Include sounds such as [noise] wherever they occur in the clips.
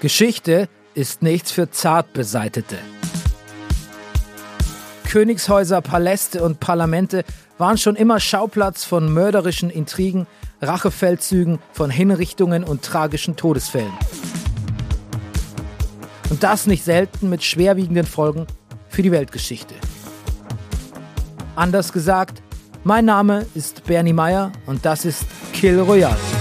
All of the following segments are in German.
Geschichte ist nichts für Zartbeseitete. Königshäuser, Paläste und Parlamente waren schon immer Schauplatz von mörderischen Intrigen, Rachefeldzügen, von Hinrichtungen und tragischen Todesfällen. Und das nicht selten mit schwerwiegenden Folgen für die Weltgeschichte. Anders gesagt, mein Name ist Bernie Meyer und das ist Kill Royale.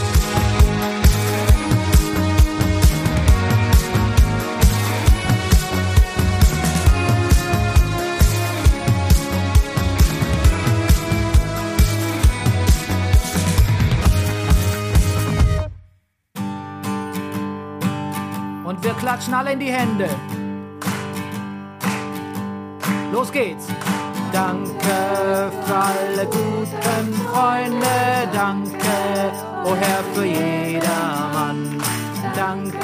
Und wir klatschen alle in die Hände. Los geht's. Danke für alle guten Freunde, danke, o oh Herr, für jedermann. Danke,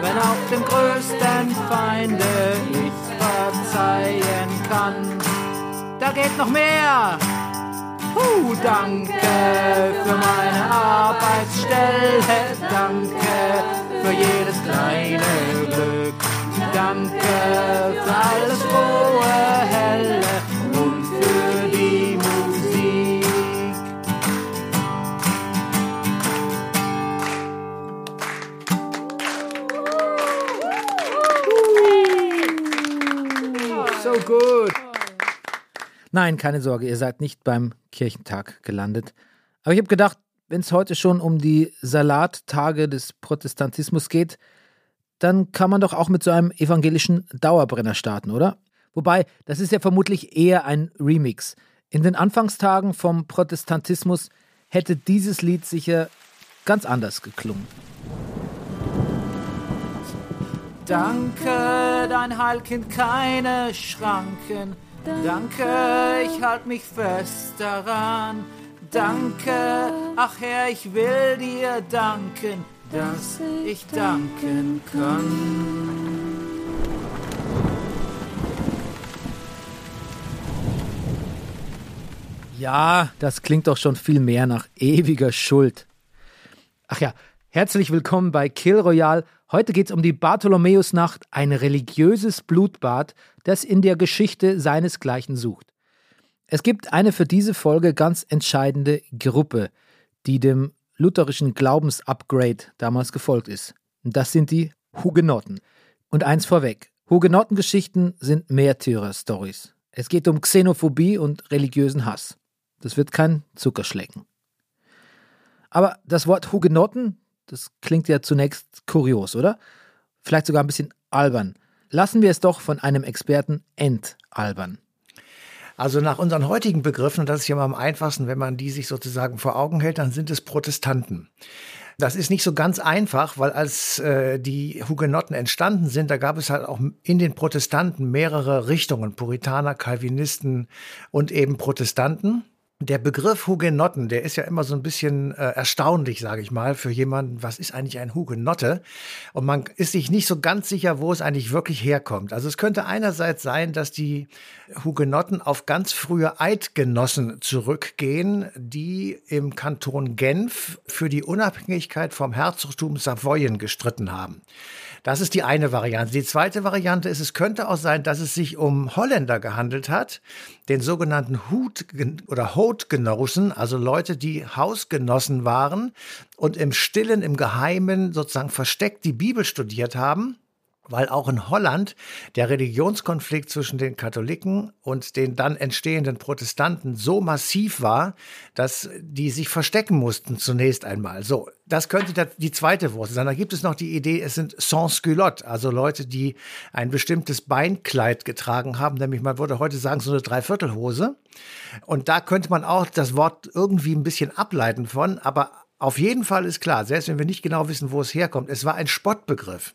wenn auch dem größten Feinde ich verzeihen kann. Da geht noch mehr. Puh, danke für meine Arbeitsstelle, danke für jedes kleine Glück. Danke für alles frohe, helle und für die Musik. So gut. Nein, keine Sorge, ihr seid nicht beim Kirchentag gelandet. Aber ich habe gedacht, wenn es heute schon um die Salattage des Protestantismus geht, dann kann man doch auch mit so einem evangelischen Dauerbrenner starten, oder? Wobei, das ist ja vermutlich eher ein Remix. In den Anfangstagen vom Protestantismus hätte dieses Lied sicher ganz anders geklungen. Danke, dein Heil kennt keine Schranken. Danke, ich halt mich fest daran. Danke, ach Herr, ich will dir danken dass ich danken kann. Ja, das klingt doch schon viel mehr nach ewiger Schuld. Ach ja, herzlich willkommen bei Kill Royale. Heute geht es um die Bartholomäusnacht, ein religiöses Blutbad, das in der Geschichte seinesgleichen sucht. Es gibt eine für diese Folge ganz entscheidende Gruppe, die dem lutherischen Glaubensupgrade damals gefolgt ist. Das sind die Hugenotten. Und eins vorweg: Hugenottengeschichten sind Märtyrer-Stories. Es geht um Xenophobie und religiösen Hass. Das wird kein Zuckerschlecken. Aber das Wort Hugenotten, das klingt ja zunächst kurios, oder? Vielleicht sogar ein bisschen albern. Lassen wir es doch von einem Experten entalbern. Also nach unseren heutigen Begriffen, und das ist ja mal am einfachsten, wenn man die sich sozusagen vor Augen hält, dann sind es Protestanten. Das ist nicht so ganz einfach, weil als äh, die Hugenotten entstanden sind, da gab es halt auch in den Protestanten mehrere Richtungen, Puritaner, Calvinisten und eben Protestanten. Der Begriff Hugenotten, der ist ja immer so ein bisschen äh, erstaunlich, sage ich mal, für jemanden, was ist eigentlich ein Hugenotte? Und man ist sich nicht so ganz sicher, wo es eigentlich wirklich herkommt. Also es könnte einerseits sein, dass die Hugenotten auf ganz frühe Eidgenossen zurückgehen, die im Kanton Genf für die Unabhängigkeit vom Herzogtum Savoyen gestritten haben. Das ist die eine Variante. Die zweite Variante ist, es könnte auch sein, dass es sich um Holländer gehandelt hat, den sogenannten Hut oder Hotgenossen, also Leute, die Hausgenossen waren und im Stillen, im Geheimen sozusagen versteckt die Bibel studiert haben weil auch in Holland der Religionskonflikt zwischen den Katholiken und den dann entstehenden Protestanten so massiv war, dass die sich verstecken mussten zunächst einmal. So, das könnte die zweite Wurzel sein. Da gibt es noch die Idee, es sind sans-culottes, also Leute, die ein bestimmtes Beinkleid getragen haben, nämlich man würde heute sagen so eine Dreiviertelhose. Und da könnte man auch das Wort irgendwie ein bisschen ableiten von, aber auf jeden Fall ist klar, selbst wenn wir nicht genau wissen, wo es herkommt, es war ein Spottbegriff.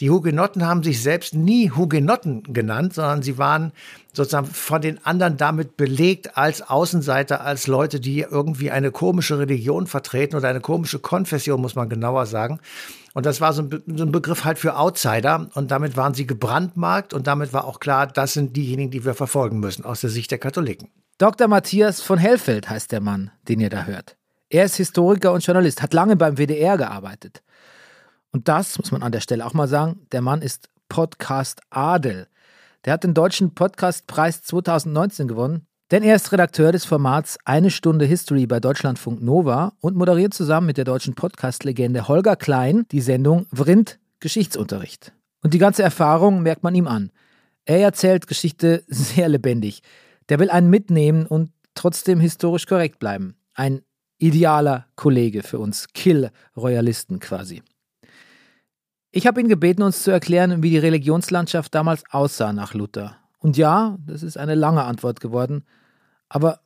Die Hugenotten haben sich selbst nie Hugenotten genannt, sondern sie waren sozusagen von den anderen damit belegt als Außenseiter, als Leute, die irgendwie eine komische Religion vertreten oder eine komische Konfession, muss man genauer sagen. Und das war so ein, so ein, Begriff halt für Outsider. Und damit waren sie gebrandmarkt. Und damit war auch klar, das sind diejenigen, die wir verfolgen müssen, aus der Sicht der Katholiken. Dr. Matthias von Hellfeld heißt der Mann, den ihr da hört. Er ist Historiker und Journalist, hat lange beim WDR gearbeitet. Und das muss man an der Stelle auch mal sagen, der Mann ist Podcast Adel. Der hat den Deutschen Podcastpreis 2019 gewonnen, denn er ist Redakteur des Formats Eine Stunde History bei Deutschlandfunk Nova und moderiert zusammen mit der deutschen Podcast-Legende Holger Klein die Sendung Vrind Geschichtsunterricht. Und die ganze Erfahrung merkt man ihm an. Er erzählt Geschichte sehr lebendig. Der will einen mitnehmen und trotzdem historisch korrekt bleiben. Ein idealer Kollege für uns Kill-Royalisten quasi. Ich habe ihn gebeten, uns zu erklären, wie die Religionslandschaft damals aussah nach Luther. Und ja, das ist eine lange Antwort geworden, aber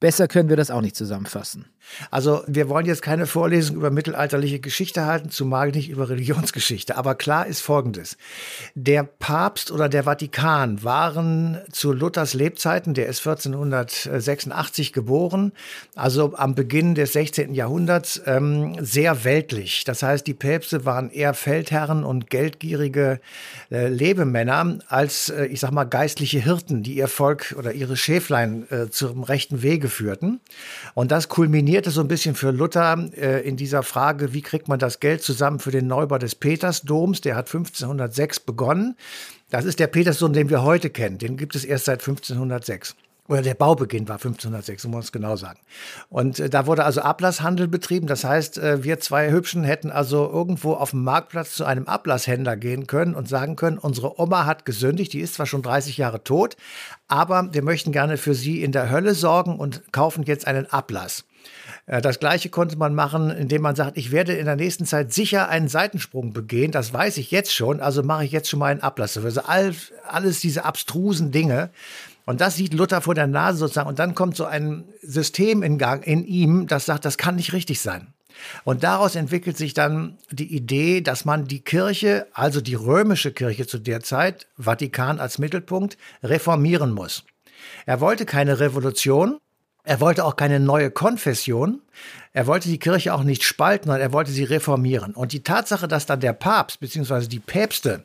besser können wir das auch nicht zusammenfassen. Also wir wollen jetzt keine Vorlesung über mittelalterliche Geschichte halten, zumal nicht über Religionsgeschichte. Aber klar ist Folgendes. Der Papst oder der Vatikan waren zu Luthers Lebzeiten, der ist 1486 geboren, also am Beginn des 16. Jahrhunderts, ähm, sehr weltlich. Das heißt, die Päpste waren eher Feldherren und geldgierige äh, Lebemänner als, äh, ich sag mal, geistliche Hirten, die ihr Volk oder ihre Schäflein äh, zum rechten Wege führten. Und das kulminiert kulminierte so ein bisschen für Luther äh, in dieser Frage, wie kriegt man das Geld zusammen für den Neubau des Petersdoms? Der hat 1506 begonnen. Das ist der Petersdom, den wir heute kennen. Den gibt es erst seit 1506 oder der Baubeginn war 1506, muss man es genau sagen. Und äh, da wurde also Ablasshandel betrieben. Das heißt, äh, wir zwei Hübschen hätten also irgendwo auf dem Marktplatz zu einem Ablasshändler gehen können und sagen können, unsere Oma hat gesündigt, die ist zwar schon 30 Jahre tot, aber wir möchten gerne für sie in der Hölle sorgen und kaufen jetzt einen Ablass. Äh, das gleiche konnte man machen, indem man sagt, ich werde in der nächsten Zeit sicher einen Seitensprung begehen. Das weiß ich jetzt schon, also mache ich jetzt schon mal einen Ablass. Also all, alles diese abstrusen Dinge. Und das sieht Luther vor der Nase sozusagen. Und dann kommt so ein System in Gang in ihm, das sagt, das kann nicht richtig sein. Und daraus entwickelt sich dann die Idee, dass man die Kirche, also die römische Kirche zu der Zeit, Vatikan als Mittelpunkt, reformieren muss. Er wollte keine Revolution, er wollte auch keine neue Konfession. Er wollte die Kirche auch nicht spalten, sondern er wollte sie reformieren. Und die Tatsache, dass dann der Papst bzw. die Päpste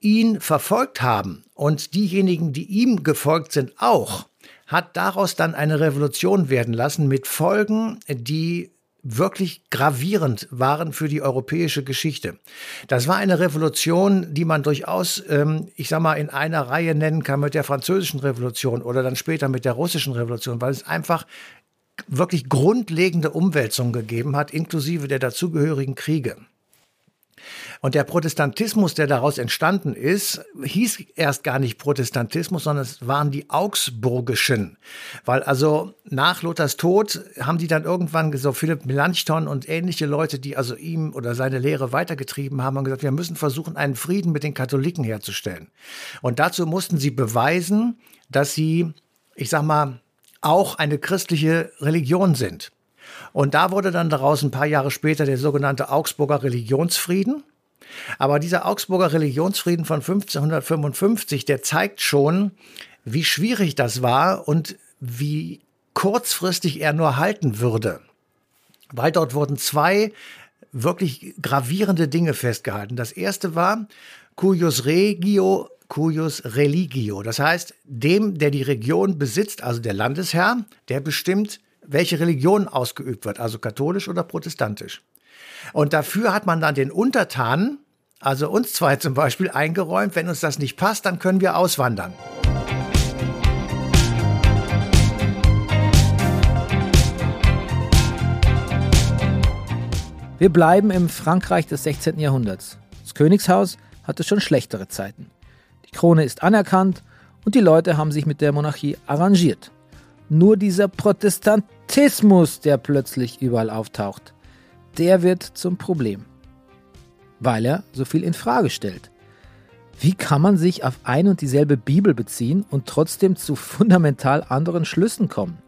ihn verfolgt haben und diejenigen, die ihm gefolgt sind, auch, hat daraus dann eine Revolution werden lassen mit Folgen, die wirklich gravierend waren für die europäische Geschichte. Das war eine Revolution, die man durchaus, ähm, ich sag mal, in einer Reihe nennen kann mit der französischen Revolution oder dann später mit der russischen Revolution, weil es einfach wirklich grundlegende Umwälzungen gegeben hat, inklusive der dazugehörigen Kriege. Und der Protestantismus, der daraus entstanden ist, hieß erst gar nicht Protestantismus, sondern es waren die Augsburgischen. Weil also nach Luthers Tod haben die dann irgendwann so Philipp Melanchthon und ähnliche Leute, die also ihm oder seine Lehre weitergetrieben haben, haben gesagt, wir müssen versuchen, einen Frieden mit den Katholiken herzustellen. Und dazu mussten sie beweisen, dass sie, ich sag mal, auch eine christliche Religion sind. Und da wurde dann daraus ein paar Jahre später der sogenannte Augsburger Religionsfrieden. Aber dieser Augsburger Religionsfrieden von 1555, der zeigt schon, wie schwierig das war und wie kurzfristig er nur halten würde. Weil dort wurden zwei wirklich gravierende Dinge festgehalten. Das erste war cuius regio, cuius religio. Das heißt, dem, der die Region besitzt, also der Landesherr, der bestimmt, welche Religion ausgeübt wird, also katholisch oder protestantisch. Und dafür hat man dann den Untertanen, also uns zwei zum Beispiel, eingeräumt, wenn uns das nicht passt, dann können wir auswandern. Wir bleiben im Frankreich des 16. Jahrhunderts. Das Königshaus hatte schon schlechtere Zeiten. Die Krone ist anerkannt und die Leute haben sich mit der Monarchie arrangiert. Nur dieser Protestantismus, der plötzlich überall auftaucht, der wird zum Problem, weil er so viel in Frage stellt. Wie kann man sich auf ein und dieselbe Bibel beziehen und trotzdem zu fundamental anderen Schlüssen kommen?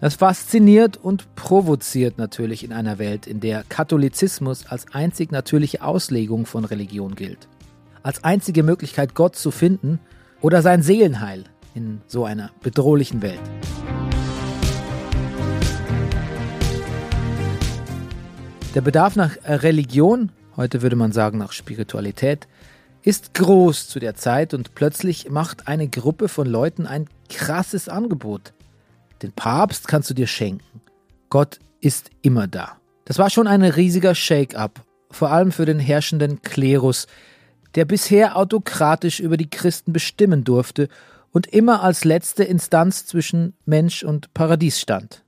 Das fasziniert und provoziert natürlich in einer Welt, in der Katholizismus als einzig natürliche Auslegung von Religion gilt. Als einzige Möglichkeit, Gott zu finden oder sein Seelenheil in so einer bedrohlichen Welt. Der Bedarf nach Religion, heute würde man sagen nach Spiritualität, ist groß zu der Zeit und plötzlich macht eine Gruppe von Leuten ein krasses Angebot. Den Papst kannst du dir schenken. Gott ist immer da. Das war schon ein riesiger Shake-up vor allem für den herrschenden Klerus, der bisher autokratisch über die Christen bestimmen durfte und immer als letzte Instanz zwischen Mensch und Paradies stand,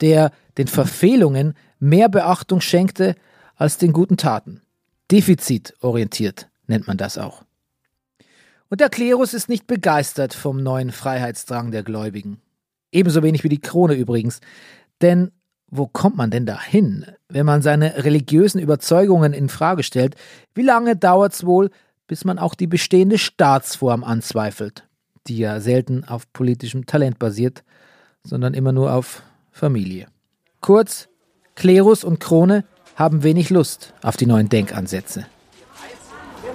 der den Verfehlungen mehr Beachtung schenkte als den guten Taten. Defizitorientiert nennt man das auch. Und der Klerus ist nicht begeistert vom neuen Freiheitsdrang der Gläubigen. Ebenso wenig wie die Krone übrigens. Denn wo kommt man denn dahin, wenn man seine religiösen Überzeugungen in Frage stellt? Wie lange dauert's wohl, bis man auch die bestehende Staatsform anzweifelt, die ja selten auf politischem Talent basiert, sondern immer nur auf Familie. Kurz, Klerus und Krone haben wenig Lust auf die neuen Denkansätze.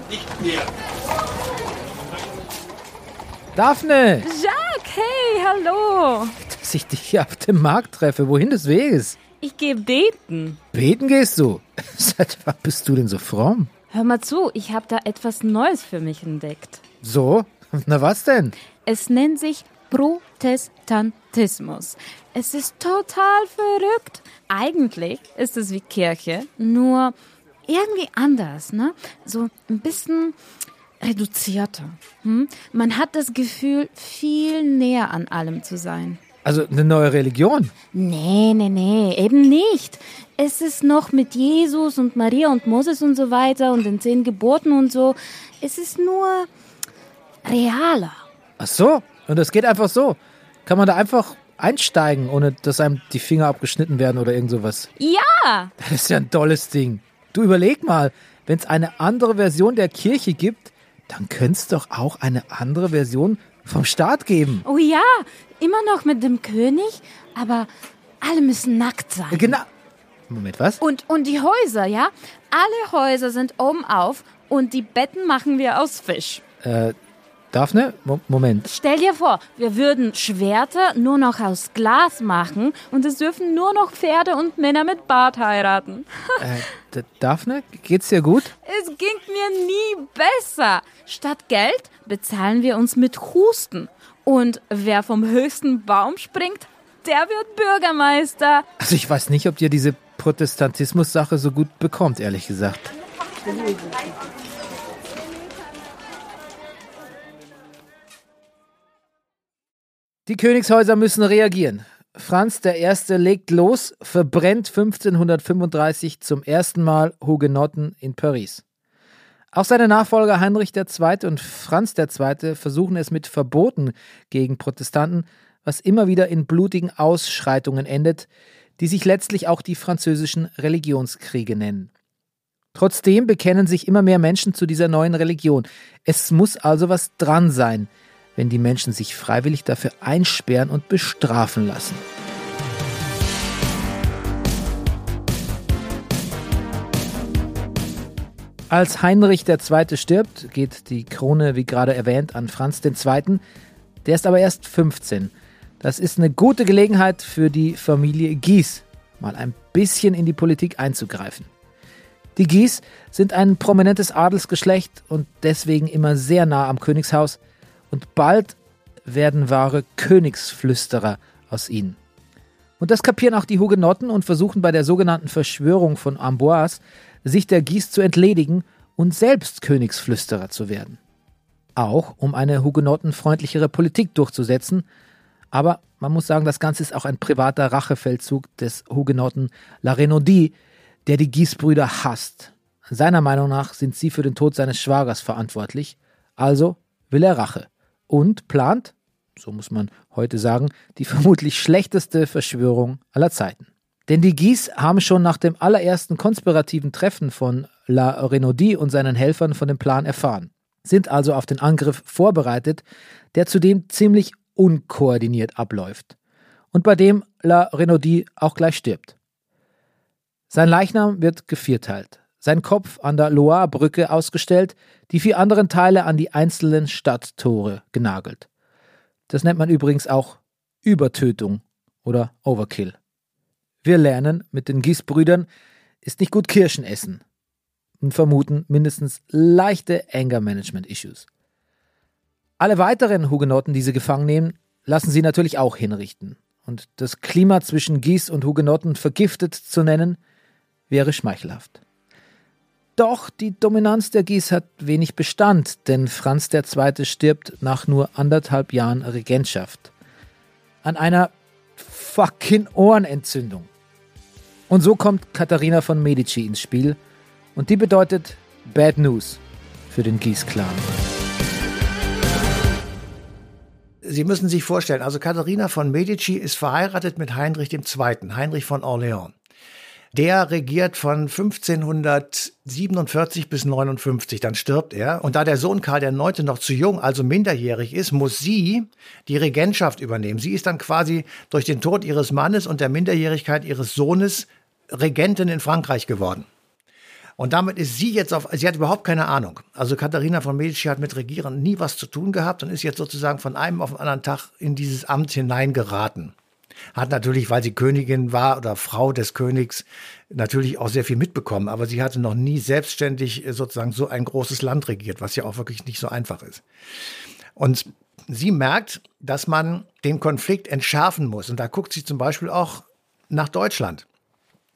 Nicht mehr. Daphne! Jacques, hey, hallo! Dass ich dich hier auf dem Markt treffe, wohin des Weges? Ich gehe beten. Beten gehst du? [laughs] Seit wann bist du denn so fromm? Hör mal zu, ich habe da etwas Neues für mich entdeckt. So? [laughs] Na was denn? Es nennt sich Protestantismus. Es ist total verrückt. Eigentlich ist es wie Kirche, nur irgendwie anders, ne? So ein bisschen reduzierter. Hm? Man hat das Gefühl, viel näher an allem zu sein. Also eine neue Religion? Nee, nee, nee, eben nicht. Es ist noch mit Jesus und Maria und Moses und so weiter und den zehn Geboten und so. Es ist nur realer. Ach so, und das geht einfach so. Kann man da einfach einsteigen, ohne dass einem die Finger abgeschnitten werden oder irgend sowas? Ja! Das ist ja ein tolles Ding. Du überleg mal, wenn es eine andere Version der Kirche gibt, dann könnte es doch auch eine andere Version vom Staat geben. Oh ja, immer noch mit dem König, aber alle müssen nackt sein. Genau. Moment, was? Und, und die Häuser, ja? Alle Häuser sind oben auf und die Betten machen wir aus Fisch. Äh, Daphne, Mo Moment. Stell dir vor, wir würden Schwerter nur noch aus Glas machen und es dürfen nur noch Pferde und Männer mit Bart heiraten. [laughs] äh, Daphne, geht's dir gut? Es ging mir nie besser. Statt Geld bezahlen wir uns mit Husten. Und wer vom höchsten Baum springt, der wird Bürgermeister. Also ich weiß nicht, ob dir diese Protestantismus-Sache so gut bekommt, ehrlich gesagt. Die Königshäuser müssen reagieren. Franz I. legt los, verbrennt 1535 zum ersten Mal Hugenotten in Paris. Auch seine Nachfolger Heinrich II. und Franz II. versuchen es mit Verboten gegen Protestanten, was immer wieder in blutigen Ausschreitungen endet, die sich letztlich auch die französischen Religionskriege nennen. Trotzdem bekennen sich immer mehr Menschen zu dieser neuen Religion. Es muss also was dran sein – wenn die Menschen sich freiwillig dafür einsperren und bestrafen lassen. Als Heinrich II. stirbt, geht die Krone, wie gerade erwähnt, an Franz II. Der ist aber erst 15. Das ist eine gute Gelegenheit für die Familie Gies, mal ein bisschen in die Politik einzugreifen. Die Gies sind ein prominentes Adelsgeschlecht und deswegen immer sehr nah am Königshaus und bald werden wahre Königsflüsterer aus ihnen. Und das kapieren auch die Hugenotten und versuchen bei der sogenannten Verschwörung von Amboise, sich der Guise zu entledigen und selbst Königsflüsterer zu werden. Auch um eine hugenottenfreundlichere Politik durchzusetzen. Aber man muss sagen, das Ganze ist auch ein privater Rachefeldzug des Hugenotten La Renaudie, der die Guise-Brüder hasst. Seiner Meinung nach sind sie für den Tod seines Schwagers verantwortlich, also will er Rache und plant, so muss man heute sagen, die vermutlich schlechteste Verschwörung aller Zeiten. Denn die Guise haben schon nach dem allerersten konspirativen Treffen von La Renaudie und seinen Helfern von dem Plan erfahren, sind also auf den Angriff vorbereitet, der zudem ziemlich unkoordiniert abläuft und bei dem La Renaudie auch gleich stirbt. Sein Leichnam wird gevierteilt sein Kopf an der Loire-Brücke ausgestellt, die vier anderen Teile an die einzelnen Stadttore genagelt. Das nennt man übrigens auch Übertötung oder Overkill. Wir lernen, mit den Gießbrüdern ist nicht gut Kirschen essen und vermuten mindestens leichte Anger-Management-Issues. Alle weiteren Hugenotten, die sie gefangen nehmen, lassen sie natürlich auch hinrichten. Und das Klima zwischen Gieß und Hugenotten vergiftet zu nennen, wäre schmeichelhaft. Doch die Dominanz der Guise hat wenig Bestand, denn Franz II. stirbt nach nur anderthalb Jahren Regentschaft. An einer fucking Ohrenentzündung. Und so kommt Katharina von Medici ins Spiel und die bedeutet Bad News für den Guise-Clan. Sie müssen sich vorstellen, also Katharina von Medici ist verheiratet mit Heinrich II., Heinrich von Orléans. Der regiert von 1547 bis 59, dann stirbt er. Und da der Sohn Karl IX. noch zu jung, also minderjährig ist, muss sie die Regentschaft übernehmen. Sie ist dann quasi durch den Tod ihres Mannes und der Minderjährigkeit ihres Sohnes Regentin in Frankreich geworden. Und damit ist sie jetzt auf, sie hat überhaupt keine Ahnung. Also Katharina von Medici hat mit Regieren nie was zu tun gehabt und ist jetzt sozusagen von einem auf den anderen Tag in dieses Amt hineingeraten. Hat natürlich, weil sie Königin war oder Frau des Königs, natürlich auch sehr viel mitbekommen. Aber sie hatte noch nie selbstständig sozusagen so ein großes Land regiert, was ja auch wirklich nicht so einfach ist. Und sie merkt, dass man den Konflikt entschärfen muss. Und da guckt sie zum Beispiel auch nach Deutschland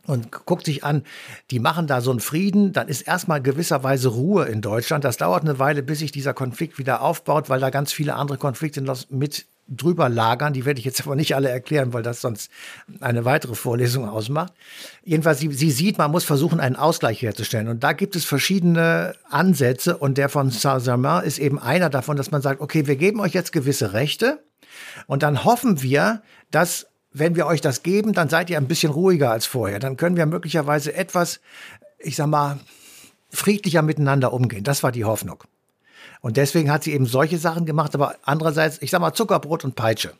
und guckt sich an, die machen da so einen Frieden, dann ist erstmal gewisserweise Ruhe in Deutschland. Das dauert eine Weile, bis sich dieser Konflikt wieder aufbaut, weil da ganz viele andere Konflikte mit drüber lagern. Die werde ich jetzt aber nicht alle erklären, weil das sonst eine weitere Vorlesung ausmacht. Jedenfalls, sie, sie sieht, man muss versuchen, einen Ausgleich herzustellen. Und da gibt es verschiedene Ansätze und der von Saint-Germain ist eben einer davon, dass man sagt, okay, wir geben euch jetzt gewisse Rechte und dann hoffen wir, dass wenn wir euch das geben, dann seid ihr ein bisschen ruhiger als vorher. Dann können wir möglicherweise etwas, ich sag mal, friedlicher miteinander umgehen. Das war die Hoffnung. Und deswegen hat sie eben solche Sachen gemacht, aber andererseits, ich sag mal, Zuckerbrot und Peitsche.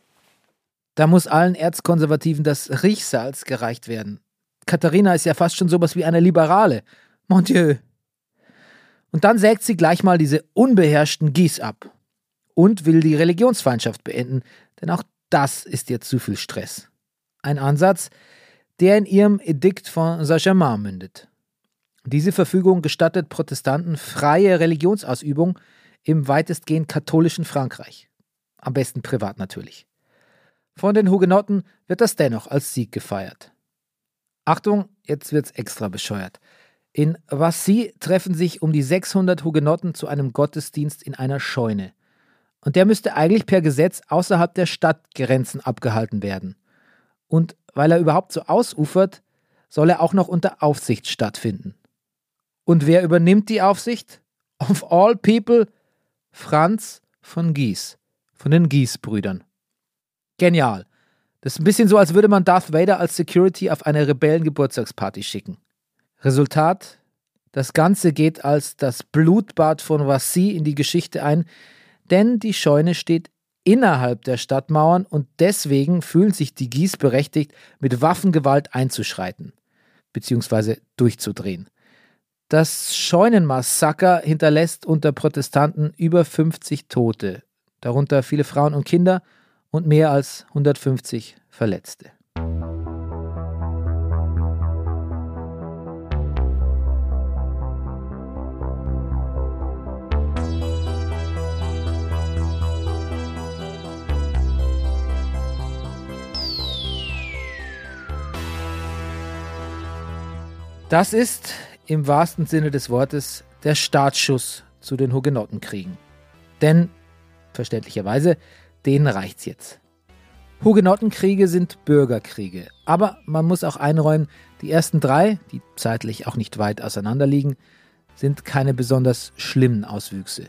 Da muss allen Erzkonservativen das Riechsalz gereicht werden. Katharina ist ja fast schon sowas wie eine Liberale. Mon Dieu. Und dann sägt sie gleich mal diese unbeherrschten Gies ab und will die Religionsfeindschaft beenden, denn auch das ist ihr zu viel Stress. Ein Ansatz, der in ihrem Edikt von Saint-Germain mündet. Diese Verfügung gestattet Protestanten freie Religionsausübung im weitestgehend katholischen Frankreich. Am besten privat natürlich. Von den Hugenotten wird das dennoch als Sieg gefeiert. Achtung, jetzt wird's extra bescheuert. In Vassy treffen sich um die 600 Hugenotten zu einem Gottesdienst in einer Scheune. Und der müsste eigentlich per Gesetz außerhalb der Stadtgrenzen abgehalten werden. Und weil er überhaupt so ausufert, soll er auch noch unter Aufsicht stattfinden. Und wer übernimmt die Aufsicht? Of all people, Franz von Gies, von den Gies-Brüdern. Genial. Das ist ein bisschen so, als würde man Darth Vader als Security auf eine Rebellengeburtstagsparty schicken. Resultat? Das Ganze geht als das Blutbad von Vassy in die Geschichte ein, denn die Scheune steht innerhalb der Stadtmauern und deswegen fühlen sich die Gies berechtigt, mit Waffengewalt einzuschreiten bzw. durchzudrehen. Das Scheunenmassaker hinterlässt unter Protestanten über 50 Tote, darunter viele Frauen und Kinder und mehr als 150 Verletzte. Das ist im wahrsten Sinne des Wortes der Startschuss zu den Hugenottenkriegen. Denn, verständlicherweise, denen reicht's jetzt. Hugenottenkriege sind Bürgerkriege, aber man muss auch einräumen, die ersten drei, die zeitlich auch nicht weit auseinander liegen, sind keine besonders schlimmen Auswüchse.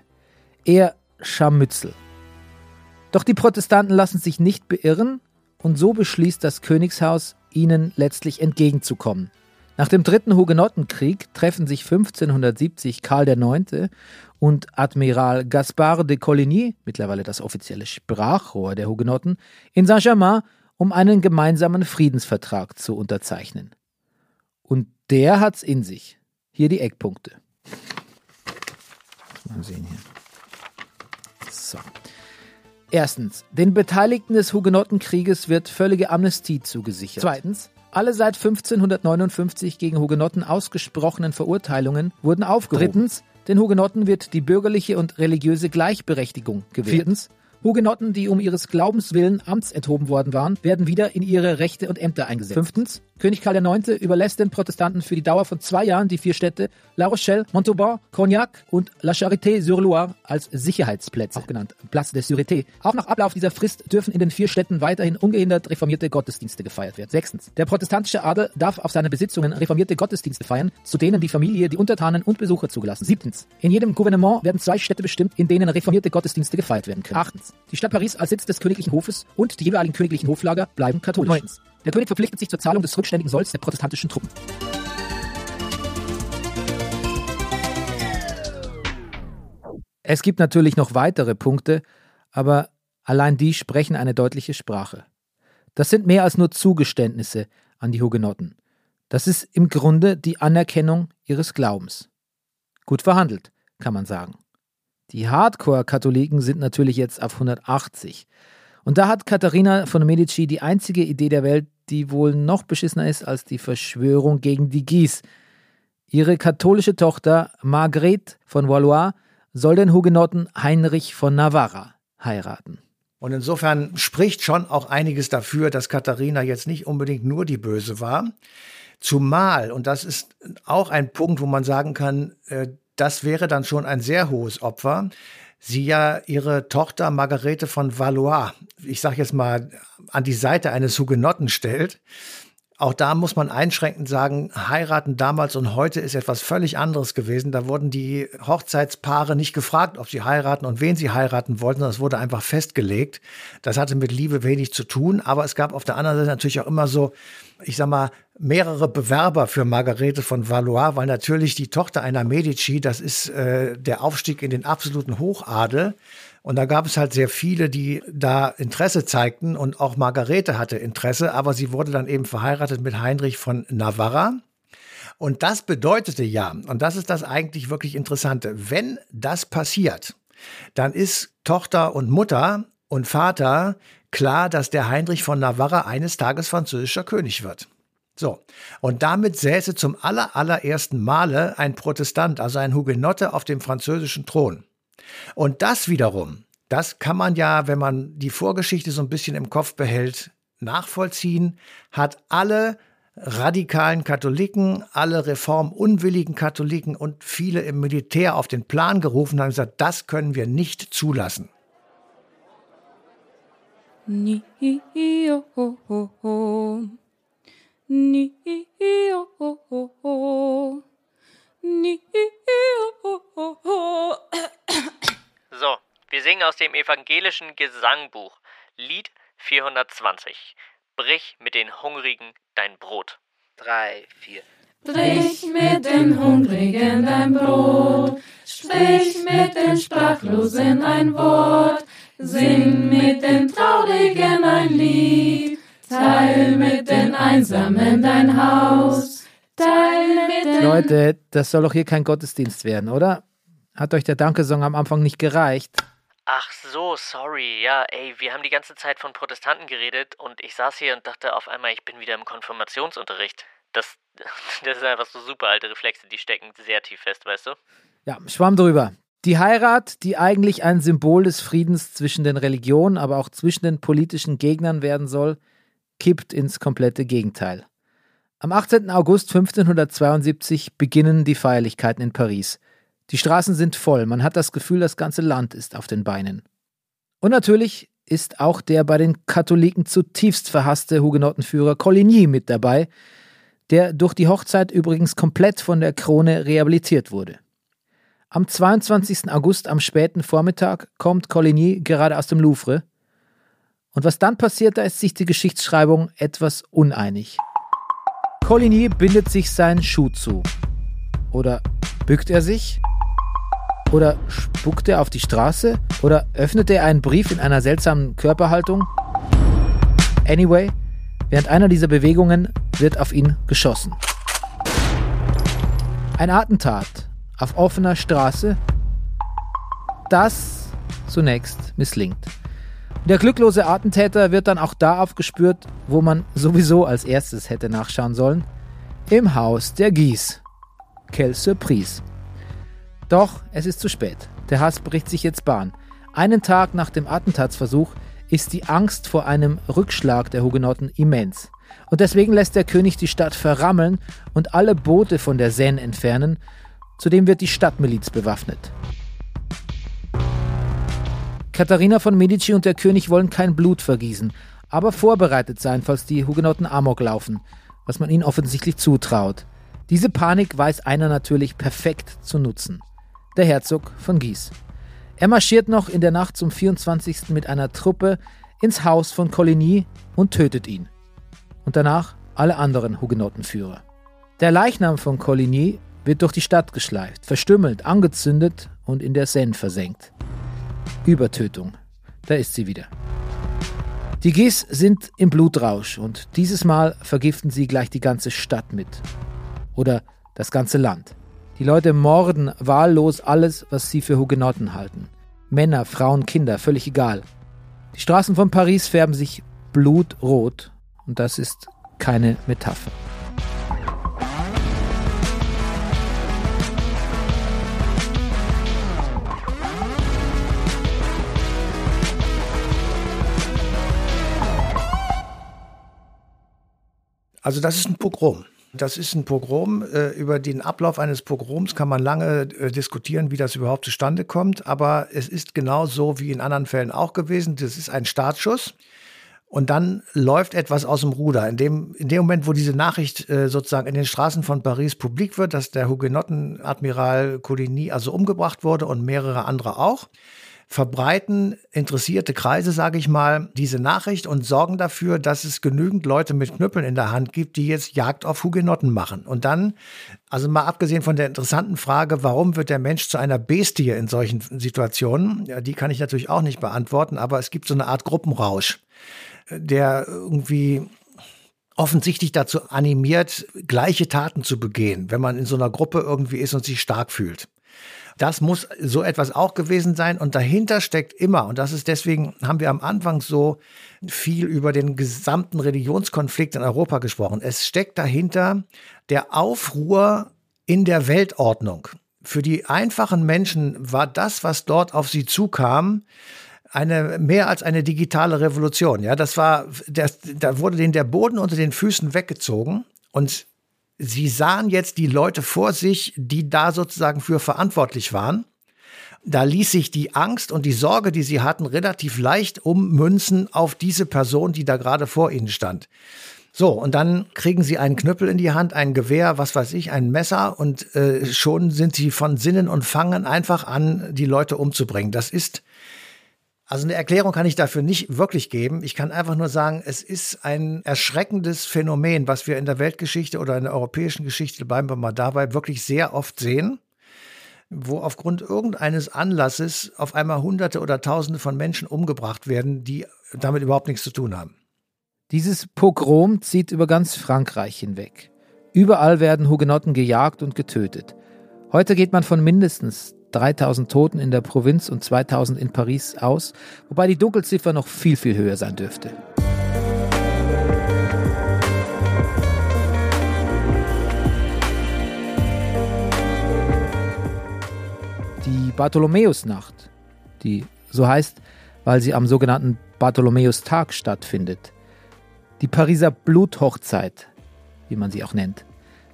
Eher Scharmützel. Doch die Protestanten lassen sich nicht beirren und so beschließt das Königshaus, ihnen letztlich entgegenzukommen – nach dem dritten Hugenottenkrieg treffen sich 1570 Karl IX. und Admiral Gaspard de Coligny, mittlerweile das offizielle Sprachrohr der Hugenotten, in Saint-Germain, um einen gemeinsamen Friedensvertrag zu unterzeichnen. Und der hat's in sich. Hier die Eckpunkte. Mal sehen hier. So. Erstens, den Beteiligten des Hugenottenkrieges wird völlige Amnestie zugesichert. Zweitens, alle seit 1559 gegen Hugenotten ausgesprochenen Verurteilungen wurden aufgehoben. Drittens, den Hugenotten wird die bürgerliche und religiöse Gleichberechtigung gewährt. Viertens, Hugenotten, die um ihres Glaubens willen amtsenthoben worden waren, werden wieder in ihre Rechte und Ämter eingesetzt. Fünftens, König Karl IX. überlässt den Protestanten für die Dauer von zwei Jahren die vier Städte La Rochelle, Montauban, Cognac und La Charité-sur-Loire als Sicherheitsplätze, auch genannt Place de Sûreté. Auch nach Ablauf dieser Frist dürfen in den vier Städten weiterhin ungehindert reformierte Gottesdienste gefeiert werden. Sechstens. Der protestantische Adel darf auf seine Besitzungen reformierte Gottesdienste feiern, zu denen die Familie, die Untertanen und Besucher zugelassen. Siebtens. In jedem Gouvernement werden zwei Städte bestimmt, in denen reformierte Gottesdienste gefeiert werden können. Achtens. Die Stadt Paris als Sitz des königlichen Hofes und die jeweiligen königlichen Hoflager bleiben katholisch. Neuntens. Der König verpflichtet sich zur Zahlung des rückständigen Solls der protestantischen Truppen. Es gibt natürlich noch weitere Punkte, aber allein die sprechen eine deutliche Sprache. Das sind mehr als nur Zugeständnisse an die Hugenotten. Das ist im Grunde die Anerkennung ihres Glaubens. Gut verhandelt, kann man sagen. Die Hardcore-Katholiken sind natürlich jetzt auf 180. Und da hat Katharina von Medici die einzige Idee der Welt, die wohl noch beschissener ist als die Verschwörung gegen die Guise. Ihre katholische Tochter Margrethe von Valois soll den Hugenotten Heinrich von Navarra heiraten. Und insofern spricht schon auch einiges dafür, dass Katharina jetzt nicht unbedingt nur die Böse war. Zumal, und das ist auch ein Punkt, wo man sagen kann, äh, das wäre dann schon ein sehr hohes Opfer, sie ja ihre Tochter Margarete von Valois, ich sage jetzt mal, an die Seite eines Hugenotten stellt. Auch da muss man einschränkend sagen, heiraten damals und heute ist etwas völlig anderes gewesen. Da wurden die Hochzeitspaare nicht gefragt, ob sie heiraten und wen sie heiraten wollten, sondern es wurde einfach festgelegt. Das hatte mit Liebe wenig zu tun, aber es gab auf der anderen Seite natürlich auch immer so, ich sag mal, mehrere Bewerber für Margarete von Valois, weil natürlich die Tochter einer Medici, das ist äh, der Aufstieg in den absoluten Hochadel. Und da gab es halt sehr viele, die da Interesse zeigten und auch Margarete hatte Interesse, aber sie wurde dann eben verheiratet mit Heinrich von Navarra. Und das bedeutete ja, und das ist das eigentlich wirklich Interessante, wenn das passiert, dann ist Tochter und Mutter und Vater klar, dass der Heinrich von Navarra eines Tages französischer König wird. So, und damit säße zum aller, allerersten Male ein Protestant, also ein Hugenotte, auf dem französischen Thron. Und das wiederum, das kann man ja, wenn man die Vorgeschichte so ein bisschen im Kopf behält, nachvollziehen, hat alle radikalen Katholiken, alle reformunwilligen Katholiken und viele im Militär auf den Plan gerufen haben gesagt, das können wir nicht zulassen. [coughs] So, wir singen aus dem evangelischen Gesangbuch, Lied 420. Brich mit den Hungrigen dein Brot. Drei, vier. Brich mit den Hungrigen dein Brot, sprich mit den Sprachlosen ein Wort, sing mit den Traurigen ein Lied, teil mit den Einsamen dein Haus. Leute, das soll doch hier kein Gottesdienst werden, oder? Hat euch der Dankesong am Anfang nicht gereicht? Ach so, sorry. Ja, ey, wir haben die ganze Zeit von Protestanten geredet und ich saß hier und dachte auf einmal, ich bin wieder im Konfirmationsunterricht. Das, [laughs] das ist einfach so super alte Reflexe, die stecken sehr tief fest, weißt du? Ja, schwamm drüber. Die Heirat, die eigentlich ein Symbol des Friedens zwischen den Religionen, aber auch zwischen den politischen Gegnern werden soll, kippt ins komplette Gegenteil. Am 18. August 1572 beginnen die Feierlichkeiten in Paris. Die Straßen sind voll, man hat das Gefühl, das ganze Land ist auf den Beinen. Und natürlich ist auch der bei den Katholiken zutiefst verhasste Hugenottenführer Coligny mit dabei, der durch die Hochzeit übrigens komplett von der Krone rehabilitiert wurde. Am 22. August am späten Vormittag kommt Coligny gerade aus dem Louvre. Und was dann passiert, da ist sich die Geschichtsschreibung etwas uneinig. Coligny bindet sich seinen Schuh zu. Oder bückt er sich? Oder spuckt er auf die Straße? Oder öffnet er einen Brief in einer seltsamen Körperhaltung? Anyway, während einer dieser Bewegungen wird auf ihn geschossen. Ein Attentat auf offener Straße, das zunächst misslingt. Der glücklose Attentäter wird dann auch da aufgespürt, wo man sowieso als erstes hätte nachschauen sollen, im Haus der Gies. Quelle Surprise. Doch es ist zu spät. Der Hass bricht sich jetzt Bahn. Einen Tag nach dem Attentatsversuch ist die Angst vor einem Rückschlag der Hugenotten immens. Und deswegen lässt der König die Stadt verrammeln und alle Boote von der Seine entfernen. Zudem wird die Stadtmiliz bewaffnet. Katharina von Medici und der König wollen kein Blut vergießen, aber vorbereitet sein, falls die Hugenotten Amok laufen, was man ihnen offensichtlich zutraut. Diese Panik weiß einer natürlich perfekt zu nutzen. Der Herzog von Guise. Er marschiert noch in der Nacht zum 24. mit einer Truppe ins Haus von Coligny und tötet ihn. Und danach alle anderen Hugenottenführer. Der Leichnam von Coligny wird durch die Stadt geschleift, verstümmelt, angezündet und in der Seine versenkt. Übertötung. Da ist sie wieder. Die Gis sind im Blutrausch und dieses Mal vergiften sie gleich die ganze Stadt mit. Oder das ganze Land. Die Leute morden wahllos alles, was sie für Hugenotten halten. Männer, Frauen, Kinder, völlig egal. Die Straßen von Paris färben sich blutrot und das ist keine Metapher. Also das ist ein Pogrom. Das ist ein Pogrom. Äh, über den Ablauf eines Pogroms kann man lange äh, diskutieren, wie das überhaupt zustande kommt. Aber es ist genau so wie in anderen Fällen auch gewesen. Das ist ein Startschuss. Und dann läuft etwas aus dem Ruder. In dem, in dem Moment, wo diese Nachricht äh, sozusagen in den Straßen von Paris publik wird, dass der Hugenottenadmiral Coligny also umgebracht wurde und mehrere andere auch, verbreiten interessierte Kreise, sage ich mal, diese Nachricht und sorgen dafür, dass es genügend Leute mit Knüppeln in der Hand gibt, die jetzt Jagd auf Hugenotten machen. Und dann, also mal abgesehen von der interessanten Frage, warum wird der Mensch zu einer Bestie in solchen Situationen, ja, die kann ich natürlich auch nicht beantworten, aber es gibt so eine Art Gruppenrausch, der irgendwie offensichtlich dazu animiert, gleiche Taten zu begehen, wenn man in so einer Gruppe irgendwie ist und sich stark fühlt. Das muss so etwas auch gewesen sein. Und dahinter steckt immer, und das ist deswegen, haben wir am Anfang so viel über den gesamten Religionskonflikt in Europa gesprochen. Es steckt dahinter der Aufruhr in der Weltordnung. Für die einfachen Menschen war das, was dort auf sie zukam, eine mehr als eine digitale Revolution. Ja, das war, das, da wurde denen der Boden unter den Füßen weggezogen und Sie sahen jetzt die Leute vor sich, die da sozusagen für verantwortlich waren. Da ließ sich die Angst und die Sorge, die sie hatten, relativ leicht ummünzen auf diese Person, die da gerade vor ihnen stand. So, und dann kriegen sie einen Knüppel in die Hand, ein Gewehr, was weiß ich, ein Messer und äh, schon sind sie von Sinnen und fangen einfach an, die Leute umzubringen. Das ist also eine Erklärung kann ich dafür nicht wirklich geben. Ich kann einfach nur sagen, es ist ein erschreckendes Phänomen, was wir in der Weltgeschichte oder in der europäischen Geschichte, bleiben wir mal dabei, wirklich sehr oft sehen, wo aufgrund irgendeines Anlasses auf einmal Hunderte oder Tausende von Menschen umgebracht werden, die damit überhaupt nichts zu tun haben. Dieses Pogrom zieht über ganz Frankreich hinweg. Überall werden Hugenotten gejagt und getötet. Heute geht man von mindestens 3000 Toten in der Provinz und 2000 in Paris aus, wobei die Dunkelziffer noch viel, viel höher sein dürfte. Die Bartholomäusnacht, die so heißt, weil sie am sogenannten Bartholomäustag stattfindet. Die Pariser Bluthochzeit, wie man sie auch nennt,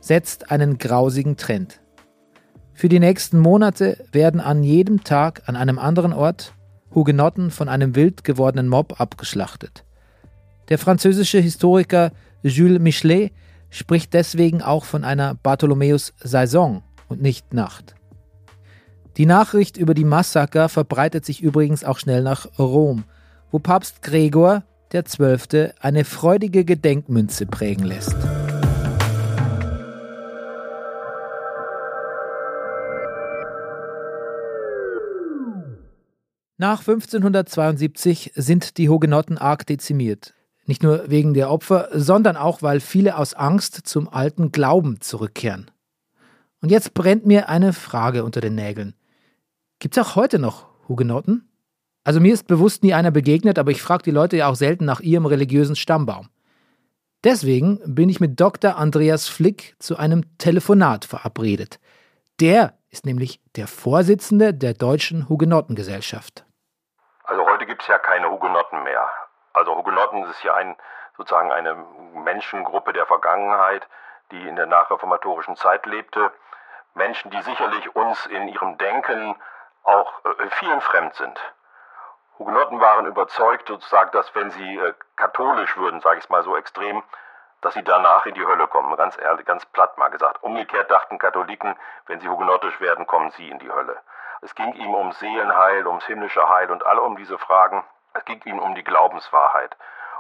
setzt einen grausigen Trend. Für die nächsten Monate werden an jedem Tag an einem anderen Ort Hugenotten von einem wild gewordenen Mob abgeschlachtet. Der französische Historiker Jules Michelet spricht deswegen auch von einer Bartholomäus-Saison und nicht Nacht. Die Nachricht über die Massaker verbreitet sich übrigens auch schnell nach Rom, wo Papst Gregor XII. eine freudige Gedenkmünze prägen lässt. Nach 1572 sind die Hugenotten arg dezimiert. Nicht nur wegen der Opfer, sondern auch, weil viele aus Angst zum alten Glauben zurückkehren. Und jetzt brennt mir eine Frage unter den Nägeln. Gibt es auch heute noch Hugenotten? Also mir ist bewusst nie einer begegnet, aber ich frage die Leute ja auch selten nach ihrem religiösen Stammbaum. Deswegen bin ich mit Dr. Andreas Flick zu einem Telefonat verabredet. Der ist nämlich der Vorsitzende der Deutschen Hugenottengesellschaft gibt es ja keine Hugenotten mehr. Also Hugenotten ist ja ein sozusagen eine Menschengruppe der Vergangenheit, die in der nachreformatorischen Zeit lebte. Menschen, die sicherlich uns in ihrem Denken auch äh, vielen fremd sind. Hugenotten waren überzeugt, sozusagen, dass wenn sie äh, katholisch würden, sage ich es mal so extrem, dass sie danach in die Hölle kommen. Ganz ehrlich, ganz platt mal gesagt. Umgekehrt dachten Katholiken, wenn sie hugenottisch werden, kommen sie in die Hölle. Es ging ihm um Seelenheil, ums himmlische Heil und alle um diese Fragen. Es ging ihnen um die Glaubenswahrheit.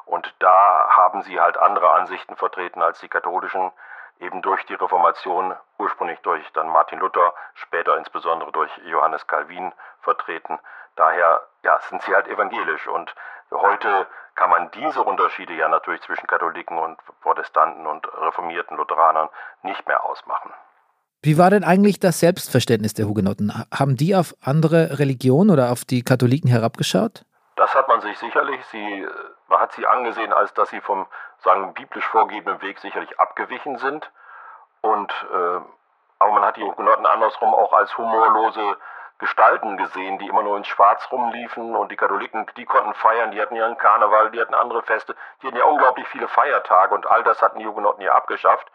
Und da haben sie halt andere Ansichten vertreten als die katholischen, eben durch die Reformation, ursprünglich durch dann Martin Luther, später insbesondere durch Johannes Calvin vertreten. Daher ja, sind sie halt evangelisch und heute kann man diese Unterschiede ja natürlich zwischen Katholiken und Protestanten und reformierten Lutheranern nicht mehr ausmachen. Wie war denn eigentlich das Selbstverständnis der Hugenotten? Haben die auf andere Religionen oder auf die Katholiken herabgeschaut? Das hat man sich sicherlich, sie, man hat sie angesehen, als dass sie vom sagen, biblisch vorgegebenen Weg sicherlich abgewichen sind. Und, äh, aber man hat die Hugenotten andersrum auch als humorlose Gestalten gesehen, die immer nur in Schwarz rumliefen und die Katholiken, die konnten feiern, die hatten ihren Karneval, die hatten andere Feste, die hatten ja unglaublich viele Feiertage und all das hatten die Hugenotten ja abgeschafft.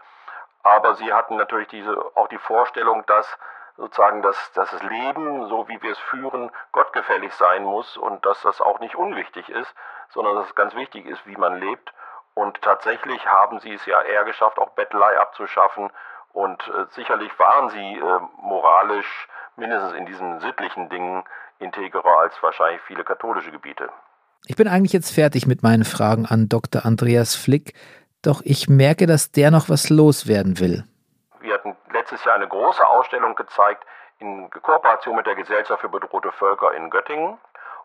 Aber sie hatten natürlich diese, auch die Vorstellung, dass sozusagen dass, das Leben, so wie wir es führen, gottgefällig sein muss und dass das auch nicht unwichtig ist, sondern dass es ganz wichtig ist, wie man lebt. Und tatsächlich haben sie es ja eher geschafft, auch Bettelei abzuschaffen. Und äh, sicherlich waren sie äh, moralisch mindestens in diesen sittlichen Dingen integrer als wahrscheinlich viele katholische Gebiete. Ich bin eigentlich jetzt fertig mit meinen Fragen an Dr. Andreas Flick, doch ich merke, dass der noch was loswerden will. Wir hatten letztes Jahr eine große Ausstellung gezeigt in Kooperation mit der Gesellschaft für bedrohte Völker in Göttingen.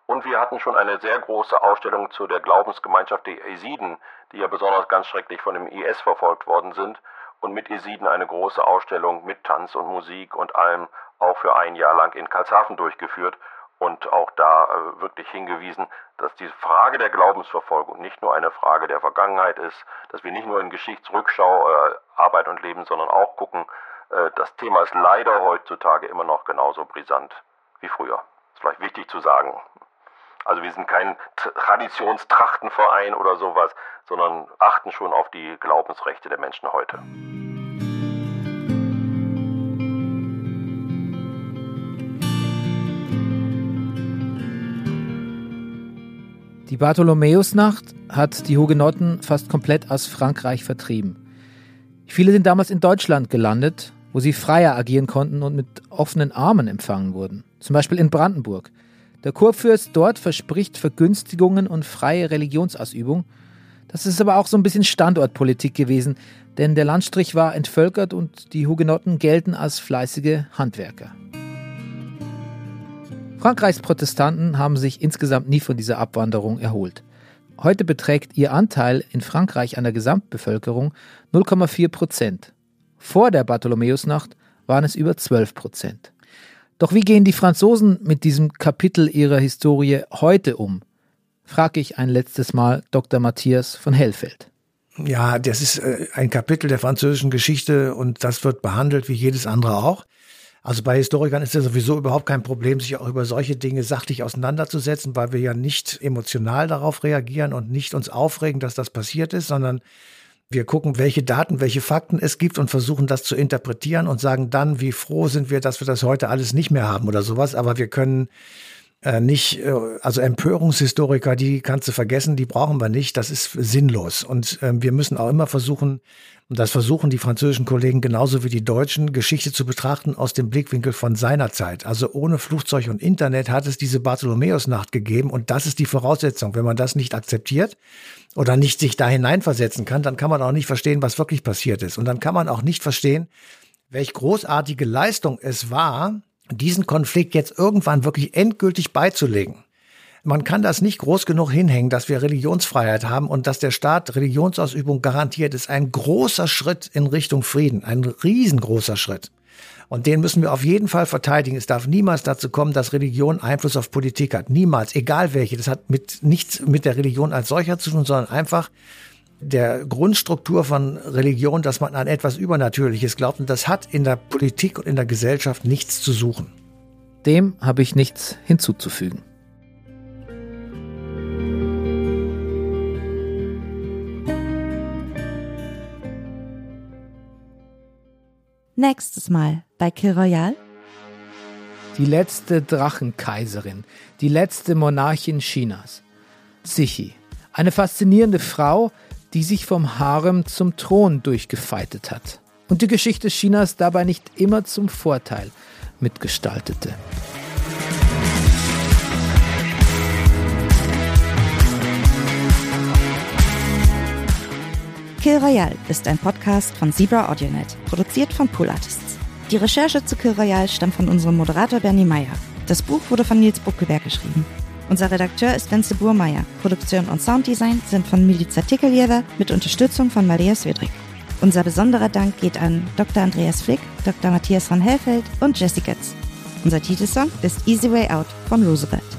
Und wir hatten schon eine sehr große Ausstellung zu der Glaubensgemeinschaft der Esiden, die ja besonders ganz schrecklich von dem IS verfolgt worden sind. Und mit Esiden eine große Ausstellung mit Tanz und Musik und allem auch für ein Jahr lang in Karlshafen durchgeführt und auch da äh, wirklich hingewiesen, dass die Frage der Glaubensverfolgung nicht nur eine Frage der Vergangenheit ist, dass wir nicht nur in Geschichtsrückschau äh, arbeiten und leben, sondern auch gucken, äh, das Thema ist leider heutzutage immer noch genauso brisant wie früher. Ist vielleicht wichtig zu sagen. Also wir sind kein Traditionstrachtenverein oder sowas, sondern achten schon auf die Glaubensrechte der Menschen heute. Bartholomäusnacht hat die Hugenotten fast komplett aus Frankreich vertrieben. Viele sind damals in Deutschland gelandet, wo sie freier agieren konnten und mit offenen Armen empfangen wurden. Zum Beispiel in Brandenburg. Der Kurfürst dort verspricht Vergünstigungen und freie Religionsausübung. Das ist aber auch so ein bisschen Standortpolitik gewesen, denn der Landstrich war entvölkert und die Hugenotten gelten als fleißige Handwerker. Frankreichs Protestanten haben sich insgesamt nie von dieser Abwanderung erholt. Heute beträgt ihr Anteil in Frankreich an der Gesamtbevölkerung 0,4 Prozent. Vor der Bartholomäusnacht waren es über 12 Prozent. Doch wie gehen die Franzosen mit diesem Kapitel ihrer Historie heute um? frage ich ein letztes Mal Dr. Matthias von Hellfeld. Ja, das ist äh, ein Kapitel der französischen Geschichte und das wird behandelt wie jedes andere auch. Also bei Historikern ist es sowieso überhaupt kein Problem, sich auch über solche Dinge sachlich auseinanderzusetzen, weil wir ja nicht emotional darauf reagieren und nicht uns aufregen, dass das passiert ist, sondern wir gucken, welche Daten, welche Fakten es gibt und versuchen das zu interpretieren und sagen dann, wie froh sind wir, dass wir das heute alles nicht mehr haben oder sowas. Aber wir können äh, nicht, äh, also Empörungshistoriker, die kannst du vergessen, die brauchen wir nicht, das ist sinnlos. Und äh, wir müssen auch immer versuchen, und das versuchen die französischen Kollegen genauso wie die Deutschen, Geschichte zu betrachten aus dem Blickwinkel von seiner Zeit. Also ohne Flugzeug und Internet hat es diese Bartholomäusnacht gegeben und das ist die Voraussetzung. Wenn man das nicht akzeptiert oder nicht sich da hineinversetzen kann, dann kann man auch nicht verstehen, was wirklich passiert ist. Und dann kann man auch nicht verstehen, welch großartige Leistung es war, diesen Konflikt jetzt irgendwann wirklich endgültig beizulegen. Man kann das nicht groß genug hinhängen, dass wir Religionsfreiheit haben und dass der Staat Religionsausübung garantiert, ist ein großer Schritt in Richtung Frieden, ein riesengroßer Schritt. Und den müssen wir auf jeden Fall verteidigen. Es darf niemals dazu kommen, dass Religion Einfluss auf Politik hat. Niemals, egal welche. Das hat mit, nichts mit der Religion als solcher zu tun, sondern einfach der Grundstruktur von Religion, dass man an etwas Übernatürliches glaubt. Und das hat in der Politik und in der Gesellschaft nichts zu suchen. Dem habe ich nichts hinzuzufügen. Nächstes Mal bei Kill Royal. Die letzte Drachenkaiserin, die letzte Monarchin Chinas, Cixi. Eine faszinierende Frau, die sich vom Harem zum Thron durchgefeitet hat und die Geschichte Chinas dabei nicht immer zum Vorteil mitgestaltete. Kill Royale ist ein Podcast von Zebra AudioNet, produziert von Pool Artists. Die Recherche zu Kill Royale stammt von unserem Moderator Bernie Meyer. Das Buch wurde von Nils Buckelberg geschrieben. Unser Redakteur ist Wenzel Burmeier. Produktion und Sounddesign sind von Milica Tikeljewa mit Unterstützung von Maria Swedrick. Unser besonderer Dank geht an Dr. Andreas Flick, Dr. Matthias von Hellfeld und Jesse Götz. Unser Titelsong ist Easy Way Out von Roosevelt.